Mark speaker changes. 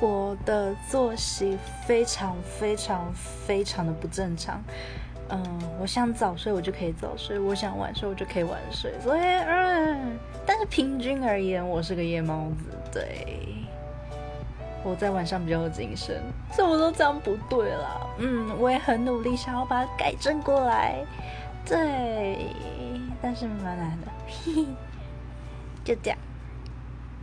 Speaker 1: 我的作息非常非常非常的不正常。嗯，我想早睡我就可以早睡，我想晚睡我就可以晚睡。所以，嗯，但是平均而言，我是个夜猫子。对，我在晚上比较有精神。所以我都这样不对了。嗯，我也很努力想要把它改正过来。对，但是蛮难的。嘿嘿，就这样。